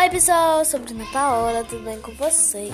Oi pessoal, sou a Bruna Paola, tudo bem com vocês?